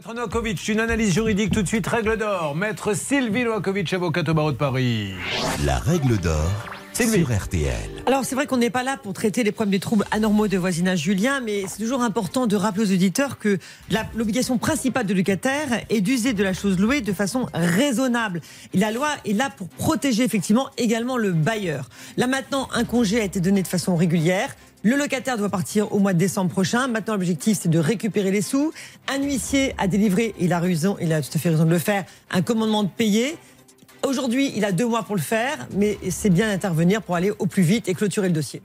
Maître Novakovic, une analyse juridique tout de suite, règle d'or. Maître Sylvie Novakovic, avocate au barreau de Paris. La règle d'or Sylvie. sur RTL. Alors c'est vrai qu'on n'est pas là pour traiter les problèmes des troubles anormaux de voisinage Julien, mais c'est toujours important de rappeler aux auditeurs que l'obligation principale de locataire est d'user de la chose louée de façon raisonnable. Et la loi est là pour protéger effectivement également le bailleur. Là maintenant, un congé a été donné de façon régulière. Le locataire doit partir au mois de décembre prochain. Maintenant, l'objectif, c'est de récupérer les sous. Un huissier a délivré, il a raison, il a tout à fait raison de le faire, un commandement de payer. Aujourd'hui, il a deux mois pour le faire, mais c'est bien d'intervenir pour aller au plus vite et clôturer le dossier.